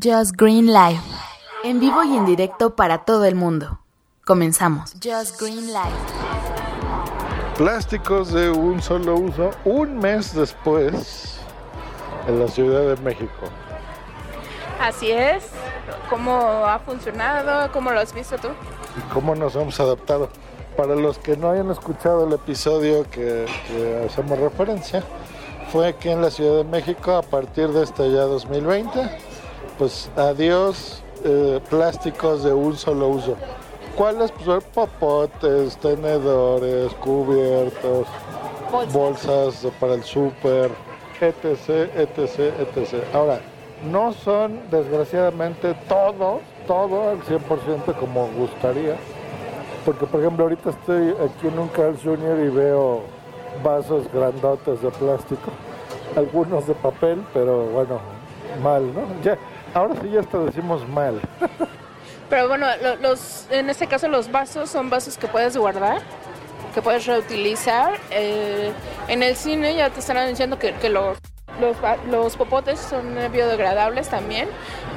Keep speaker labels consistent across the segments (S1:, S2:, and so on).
S1: Just Green Live. En vivo y en directo para todo el mundo. Comenzamos. Just Green Live.
S2: Plásticos de un solo uso, un mes después, en la Ciudad de México.
S3: Así es. ¿Cómo ha funcionado? ¿Cómo lo has visto tú?
S2: ¿Y cómo nos hemos adaptado? Para los que no hayan escuchado el episodio que, que hacemos referencia, fue aquí en la Ciudad de México a partir de este ya 2020. Pues adiós eh, plásticos de un solo uso. ¿Cuáles? Pues popotes, tenedores, cubiertos, bolsas para el súper, etc, etc, etc. Ahora, no son desgraciadamente todo, todo al 100% como gustaría. Porque por ejemplo ahorita estoy aquí en un Carl Jr. y veo vasos grandotes de plástico, algunos de papel, pero bueno, mal, ¿no? Ya, ahora sí ya hasta decimos mal.
S3: Pero bueno, lo- los, en este caso los vasos son vasos que puedes guardar, que puedes reutilizar. Eh, en el cine ya te están anunciando que, los, los, los popotes son biodegradables también,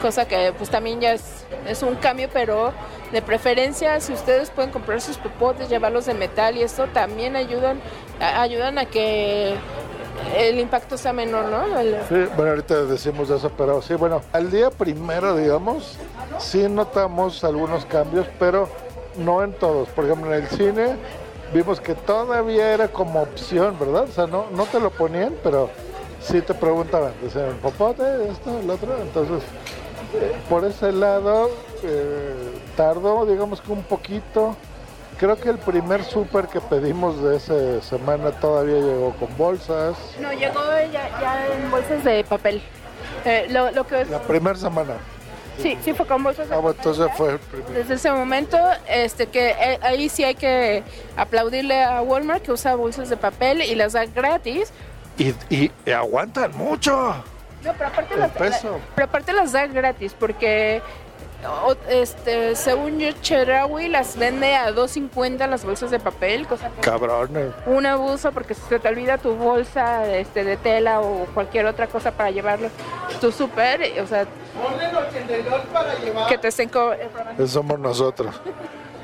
S3: cosa que pues también ya es, es un cambio, pero de preferencia si ustedes pueden comprar sus popotes, llevarlos de metal y esto también ayudan, ayudan a que el impacto sea menor, ¿no?
S2: Sí, bueno, ahorita decimos de eso, pero sí, bueno, al día primero, digamos, sí notamos algunos cambios, pero no en todos. Por ejemplo, en el cine vimos que todavía era como opción, ¿verdad? O sea, no, no te lo ponían, pero sí te preguntaban, decían, popote, esto, el otro. Entonces, eh, por ese lado, eh, tardó, digamos que un poquito. Creo que el primer súper que pedimos de esa semana todavía llegó con bolsas.
S3: No, llegó ya, ya en bolsas de papel. Eh, lo, lo que es,
S2: La primera semana.
S3: sí, sí fue con bolsas de
S2: Ah, bueno, entonces fue el primero.
S3: Desde ese momento, este que eh, ahí sí hay que aplaudirle a Walmart que usa bolsas de papel y las da gratis.
S2: Y, y- y aguantan mucho.
S3: No, pero aparte,
S2: El
S3: las,
S2: peso.
S3: la- pero aparte las da gratis porque o- este según yo Chedraui las vende a 2.50 las bolsas de papel, cosa que
S2: Cabrones.
S3: un abuso porque si se te olvida tu bolsa este, de tela o cualquier otra cosa para llevarlo tu súper, o sea, que te estén co-
S2: Eso somos nosotros.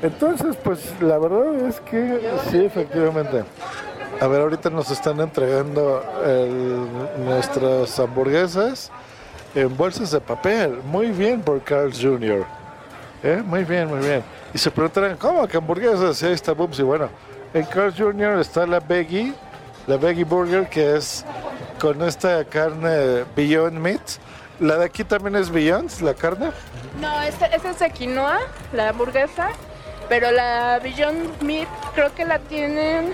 S2: Entonces, pues la verdad es que sí, efectivamente. A ver, ahorita nos están entregando el- nuestras hamburguesas en bolsas de papel. Muy bien por Carl Jr. ¿Eh? Muy bien, muy bien. Y se preguntarán, ¿cómo que hamburguesas? Y ahí está Bumsy. Bueno, en Carl Jr. está la Veggie, la Veggie Burger, que es con esta carne Beyond Meat. La de aquí también es Beyond, la carne.
S3: No, esta, esta es de quinoa, la hamburguesa, pero la Beyond Meat creo que la tienen...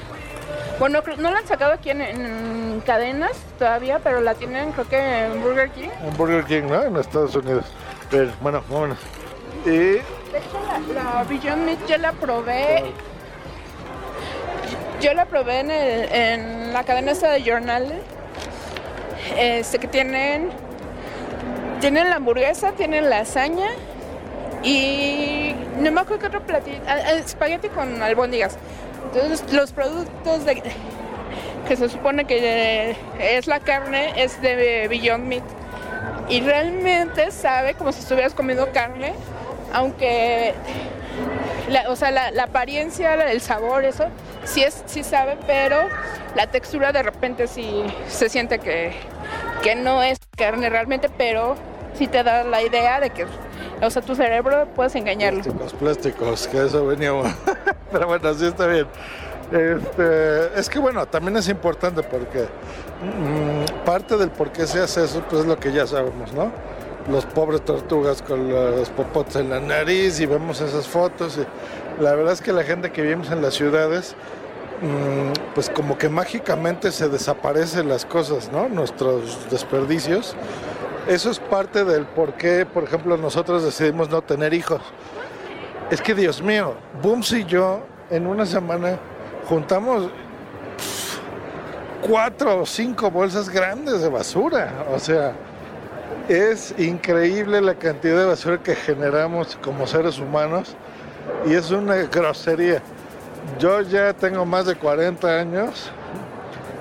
S3: Bueno, no la han sacado aquí en, en cadenas todavía, pero la tienen creo que en Burger King.
S2: Un Burger King, ¿no? En Estados Unidos. Bien, bueno, vámonos. Y
S3: De hecho, la, la Beyond Meat yo la probé. Yo la probé en, el- en la cadena esta de Journal. Este, que tienen. Tienen la hamburguesa, tienen lasaña y. No me acuerdo qué otro platillo. ah, ah, Espagueti con albóndigas. Entonces, los productos de, que se supone que es la carne es de Beyond Meat y realmente sabe como si estuvieras comiendo carne, aunque, la, o sea, la, apariencia, el sabor, eso, sí, es, sí sabe, pero la textura de repente sí se siente que, que no es carne realmente, pero sí te da la idea de que, o sea, tu cerebro puedes engañarlo.
S2: plásticos, plásticos, que eso veníamos. Pero bueno, sí está bien. Este, es que bueno, también es importante porque mm, parte del por qué se hace eso, pues es lo que ya sabemos, ¿no? Los pobres tortugas con los popotes en la nariz y vemos esas fotos. La verdad es que la gente que vivimos en las ciudades, mm, pues como que mágicamente se desaparecen las cosas, ¿no? Nuestros desperdicios. Eso es parte del por qué, por ejemplo, nosotros decidimos no tener hijos. Es que Dios mío, Booms y yo en una semana juntamos cuatro o cinco bolsas grandes de basura. O sea, es increíble la cantidad de basura que generamos como seres humanos y es una grosería. Yo ya tengo más de 40 años.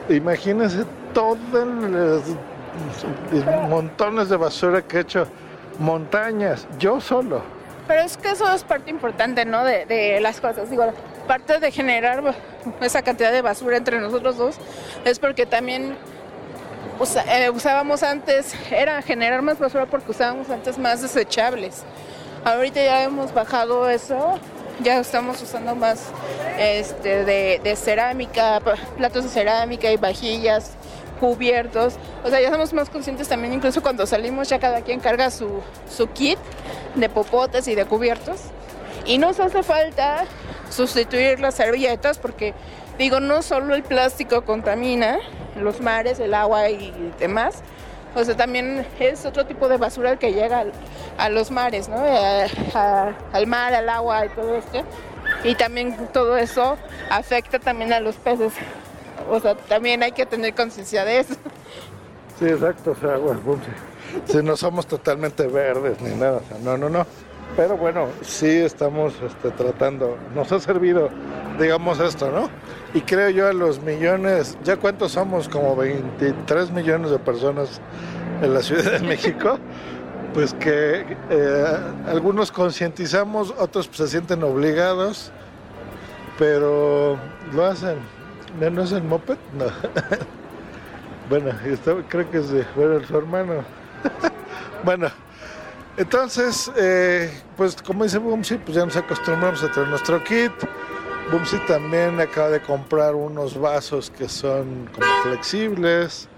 S2: Imagínense todos los montones de basura que he hecho montañas, yo solo.
S3: Pero es que eso es parte importante, ¿no? De, de las cosas. Digo, parte de generar esa cantidad de basura entre nosotros dos es porque también eh, usábamos antes, era generar más basura porque usábamos antes más desechables. Ahorita ya hemos bajado eso, ya estamos usando más este, de, de cerámica, platos de cerámica y vajillas, cubiertos. O sea, ya somos más conscientes también, incluso cuando salimos ya cada quien carga su, su kit de popotes y de cubiertos. Y nos hace falta sustituir las servilletas porque, digo, no solo el plástico contamina los mares, el agua y demás, o sea, también es otro tipo de basura que llega al- a los mares, ¿no? Al mar, al agua y todo esto. Y también todo eso afecta también a los peces. O sea, también hay que tener conciencia de eso.
S2: Sí, exacto, o sea, bueno, pues, sí. Sí, no somos totalmente verdes ni nada, o sea, no, no, no. Pero bueno, sí estamos este, tratando, nos ha servido, digamos, esto, ¿no? Y creo yo a los millones, ¿ya cuántos somos? Como 23 millones de personas en la Ciudad de México. Pues que eh, algunos concientizamos, otros se sienten obligados, pero lo hacen. ¿No, no es el moped? No. Bueno, creo que sí. Bueno, su hermano. bueno, entonces, eh, pues como dice Bumsy, pues ya nos acostumbramos a traer nuestro kit. Bumsy también acaba de comprar unos vasos que son como flexibles.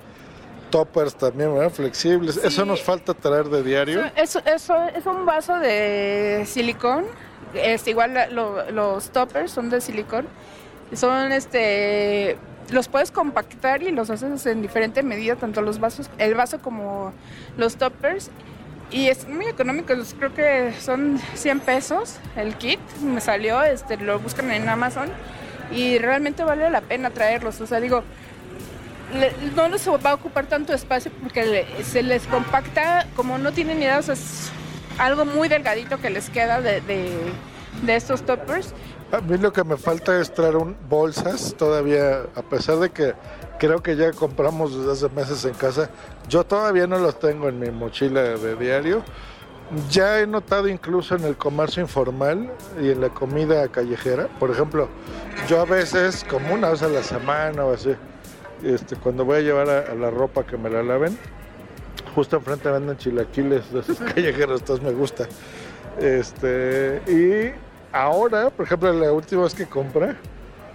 S2: Toppers también, ¿verdad? Flexibles.
S3: Sí.
S2: Eso nos falta traer de diario.
S3: Eso, eso es un vaso de silicón. Es igual la- lo- los toppers son de silicón. Son este los puedes compactar y los haces en diferente medida, tanto los vasos, el vaso como los toppers. Y es muy económico, creo que son 100 pesos el kit. Me salió, este, lo buscan en Amazon y realmente vale la pena traerlos. O sea, digo, no les va a ocupar tanto espacio porque se les compacta, como no tienen idea, o sea, es algo muy delgadito que les queda de, de, de estos toppers.
S2: A mí lo que me falta es traer un, bolsas todavía, a pesar de que creo que ya compramos desde hace meses en casa, yo todavía no los tengo en mi mochila de diario. Ya he notado incluso en el comercio informal y en la comida callejera, por ejemplo, yo a veces, como una vez a la semana o así, este, cuando voy a llevar a, la ropa que me la laven, justo enfrente venden chilaquiles de esos callejeros, entonces me gusta. Este, y ahora, por ejemplo, la última vez que compré,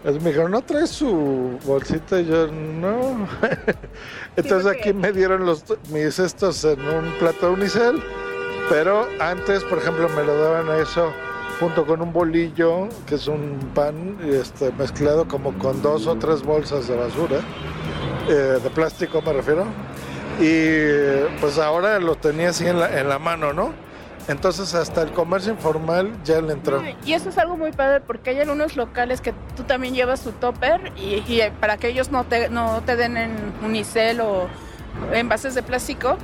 S2: me dijeron, ¿no traes su bolsita? Y yo, no. Entonces aquí me dieron los, mis estos en un plato de unicel, pero antes, por ejemplo, me lo daban a eso junto con un bolillo, que es un pan este, mezclado como con dos o tres bolsas de basura, eh, de plástico me refiero, y pues ahora lo tenía así en la, en la mano, ¿no? Entonces hasta el comercio informal ya le entró.
S3: Y eso es algo muy padre porque hay algunos locales que tú también llevas tu topper y, y para que ellos no te, no te den en unicel o envases de plástico.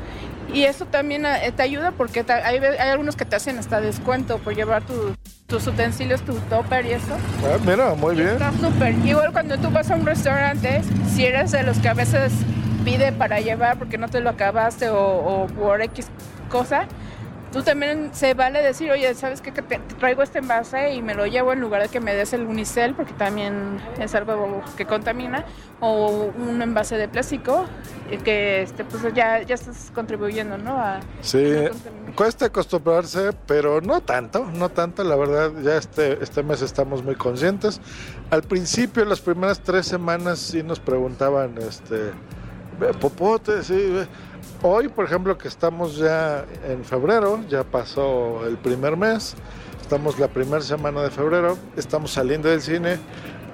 S3: Y eso también eh, te ayuda porque te- hay, hay algunos que te hacen hasta descuento por llevar tu- tus utensilios, tu topper y eso.
S2: Ah, mira, muy bien.
S3: Está súper. Igual cuando tú vas a un restaurante, si eres de los que a veces pide para llevar porque no te lo acabaste o, o por X cosa, tú también se vale decir, oye, ¿sabes qué? Que te, traigo este envase y me lo llevo en lugar de que me des el unicel porque también es algo que contamina o un envase de plástico y que este, pues ya, ya estás contribuyendo, ¿no? A,
S2: Sí,
S3: a
S2: cuesta acostumbrarse, pero no tanto, no tanto, la verdad, ya este, este mes estamos muy conscientes. Al principio, las primeras tres semanas sí nos preguntaban, este, "Ve, popote, sí. Ve". Hoy, por ejemplo, que estamos ya en febrero, ya pasó el primer mes, estamos la primera semana de febrero, estamos saliendo del cine.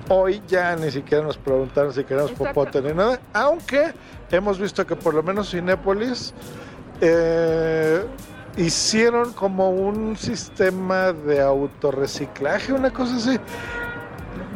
S2: Hoy ya ni siquiera nos preguntaron si queremos popote ni nada, aunque hemos visto que por lo menos Cinépolis eh, hicieron como un sistema de autorreciclaje, una cosa así.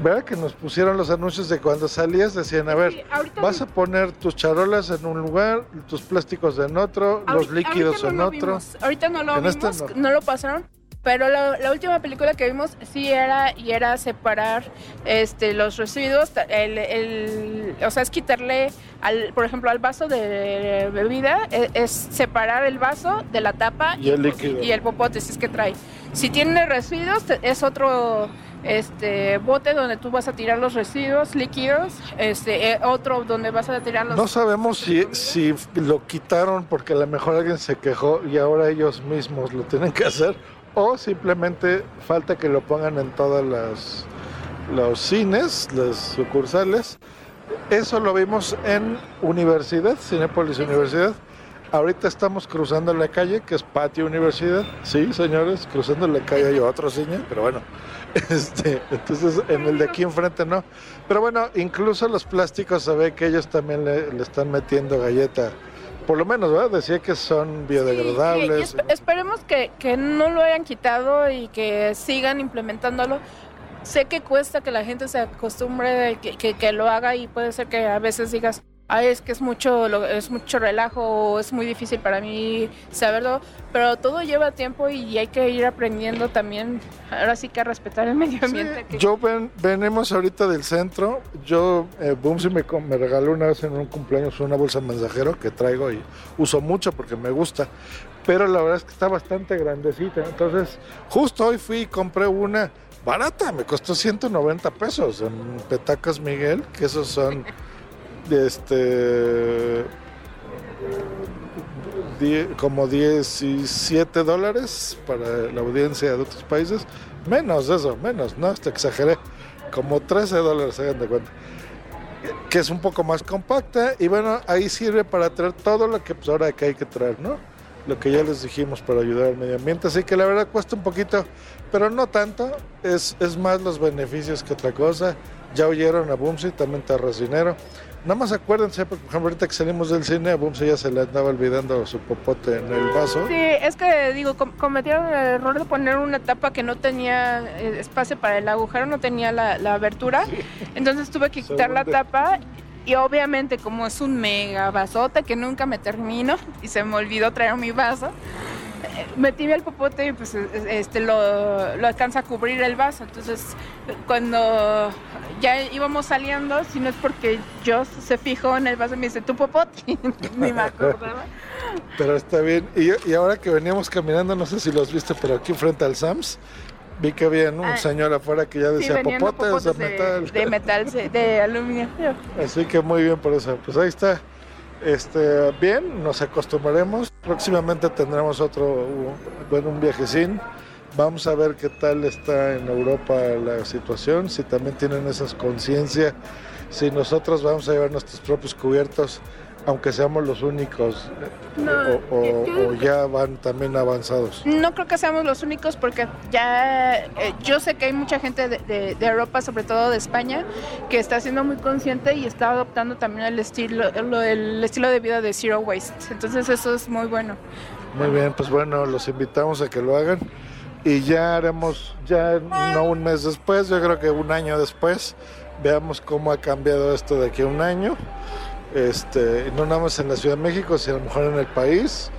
S2: ¿Verdad? Que nos pusieron los anuncios de cuando salías, decían, a ver,
S3: Sí,
S2: vas a poner tus charolas en un lugar, tus plásticos en otro, los
S3: Ahorita-
S2: líquidos
S3: ahorita
S2: en
S3: no lo
S2: otro.
S3: vimos, Ahorita no lo
S2: En este
S3: vimos,
S2: no.
S3: no. lo pasaron, Pero la, la, última película que vimos sí era y era separar este los residuos, el, el, o sea, es quitarle, al, por ejemplo, al vaso de bebida, es, es separar el vaso de la tapa
S2: y el líquido.
S3: Y el popote, si es que trae. Si tiene residuos, es otro este bote donde tú vas a tirar los residuos líquidos, este eh, otro donde vas a tirar los
S2: No sabemos si, si lo quitaron porque a lo mejor alguien se quejó y ahora ellos mismos lo tienen que hacer o simplemente falta que lo pongan en todas las los cines, las sucursales. Eso lo vimos en Universidad, Cinepolis Universidad. Ahorita estamos cruzando la calle, que es Patio Universidad. Sí, señores, cruzando la calle hay otro cine, pero bueno. Este, entonces, en el de aquí enfrente no. Pero bueno, incluso los plásticos se ve que ellos también le, le están metiendo galleta. Por lo menos, ¿verdad? Decía que son biodegradables.
S3: Sí, y, y esperemos que, que no lo hayan quitado y que sigan implementándolo sé que cuesta que la gente se acostumbre, que, que, que, lo haga y puede ser que a veces digas, ay, es que es mucho, es mucho relajo es muy difícil para mí saberlo, pero todo lleva tiempo y hay que ir aprendiendo también, ahora sí que a respetar el medio ambiente.
S2: Sí,
S3: que...
S2: Yo ven, venimos ahorita del centro, yo, eh, Boomsy me, me regaló una vez en un cumpleaños una bolsa mensajero que traigo y uso mucho porque me gusta, pero la verdad es que está bastante grandecita, entonces justo hoy fui y compré una barata, me costó 190 pesos en Petacas Miguel, que esos son este die, como 17 dólares para la audiencia de otros países, menos eso, menos, no, hasta exageré, como 13 dólares, hagan de cuenta que es un poco más compacta y bueno, ahí sirve para traer todo lo que pues ahora que hay que traer, ¿no? Lo que ya les dijimos para ayudar al medio ambiente, así que la verdad cuesta un poquito, pero no tanto, es, es más los beneficios que otra cosa. Ya oyeron a Bumsy, también Terracinero. Nada más acuérdense, por ejemplo, ahorita que salimos del cine, a Bumsy ya se le andaba olvidando su popote en el vaso.
S3: Sí, es que digo, com cometieron el error de poner una tapa que no tenía eh, espacio para el agujero, no tenía la, la abertura. Sí. Entonces tuve que quitar la tapa y obviamente como es un mega vasote que nunca me termino y se me olvidó traer mi vaso, metí el popote y pues este lo, lo, alcanza a cubrir el vaso. Entonces cuando ya íbamos saliendo, si no es porque yo se fijó en el vaso y me dice, tu popote, ni me acordaba.
S2: Pero está bien. Y, y, ahora que veníamos caminando, no sé si lo has visto, pero aquí frente al Sams, vi que había un ah, señor afuera que ya decía sí, popotes de,
S3: de
S2: metal.
S3: De metal, de aluminio.
S2: Así que muy bien por eso. Pues ahí está. Este, bien, nos acostumbraremos. Próximamente tendremos otro, bueno, un viajecín. Vamos a ver qué tal está en Europa la situación, si también tienen esas conciencia, si nosotros vamos a llevar nuestros propios cubiertos, aunque seamos los únicos,
S3: no,
S2: o, o, yo, o, ya van también avanzados.
S3: No creo que seamos los únicos porque ya eh, yo sé que hay mucha gente de, de, de, Europa, sobre todo de España, que está siendo muy consciente y está adoptando también el estilo, el, el estilo de vida de Zero Waste. Entonces eso es muy bueno.
S2: Muy bien, pues bueno, los invitamos a que lo hagan y ya haremos, ya no un mes después, yo creo que un año después, veamos cómo ha cambiado esto de aquí a un año este, no nada más en la Ciudad de México, sino a lo mejor en el país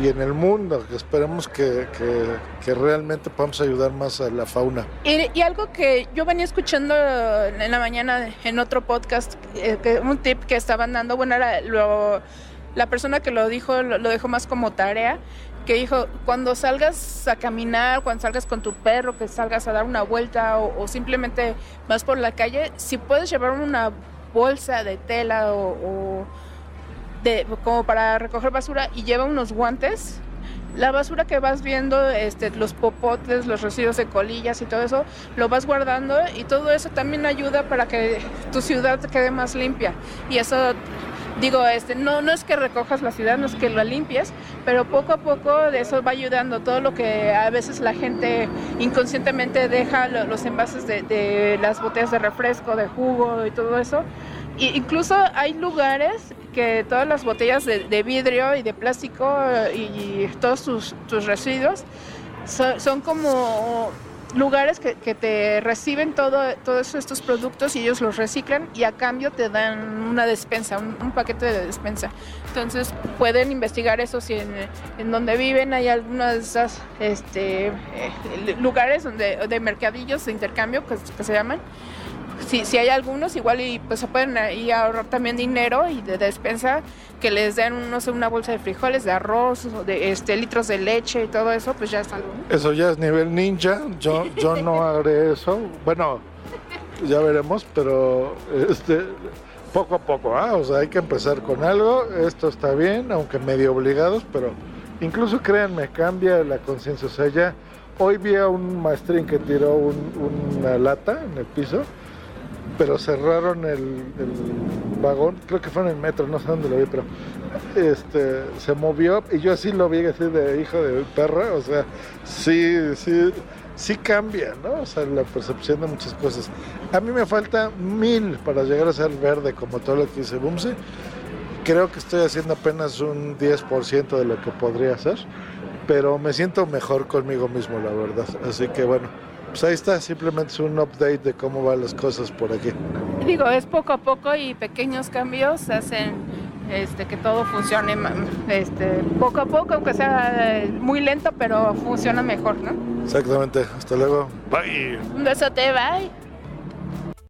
S2: y en el mundo. Esperemos que, que, que realmente podamos ayudar más a la fauna.
S3: Y, y, algo que yo venía escuchando en la mañana en otro podcast, eh, un tip que estaban dando, bueno, era lo, la persona que lo dijo, lo, lo dejó más como tarea, que dijo, cuando salgas a caminar, cuando salgas con tu perro, que salgas a dar una vuelta o, o simplemente vas por la calle, si puedes llevar una bolsa de tela o, de, como para recoger basura y lleva unos guantes. La basura que vas viendo, este, los popotes, los residuos de colillas y todo eso, lo vas guardando y todo eso también ayuda para que tu ciudad quede más limpia. Y eso digo, este, no, no es que recojas la ciudad, no es que la limpies, pero poco a poco de eso va ayudando todo lo que a veces la gente inconscientemente deja los envases de, las botellas de refresco, de jugo y todo eso. Y incluso hay lugares que todas las botellas de, vidrio y de plástico y, y todos tus residuos son como lugares que, que, te reciben todo, todos estos productos y ellos los reciclan y a cambio te dan una despensa, un, paquete de despensa. Entonces pueden investigar eso si en, donde viven hay algunos de esos este, eh, lugares donde, de mercadillos de intercambio que, que se llaman si, si hay algunos, igual y pues se pueden ahí ahorrar también dinero y de despensa que les den, no sé, una bolsa de frijoles, de arroz, de este litros de leche y todo eso, pues ya es algo.
S2: Eso ya es nivel ninja. Yo, yo no haré eso. Bueno, ya veremos, pero este poco a poco, ¿ah? o sea, hay que empezar con algo. Esto está bien, aunque medio obligados, pero incluso créanme, cambia la conciencia. O sea, ya hoy vi a un maestrín que tiró un, una lata en el piso pero cerraron el, el, vagón, creo que fue en el metro, no sé dónde lo vi, pero este se movió y yo así lo vi así de hijo de perra, o sea, sí, sí, sí cambia, ¿no? O sea, la percepción de muchas cosas. A mí me falta mil para llegar a ser verde como todo lo que dice Bumsy. Creo que estoy haciendo apenas un 10% de lo que podría hacer, pero me siento mejor conmigo mismo, la verdad. Así que bueno, pues ahí está, simplemente es un update de cómo van las cosas por aquí.
S3: Digo, es poco a poco y pequeños cambios hacen este, que todo funcione este, poco a poco, aunque sea muy lento, pero funciona mejor, ¿no?
S2: Exactamente, hasta luego. Bye.
S3: Un besote, bye.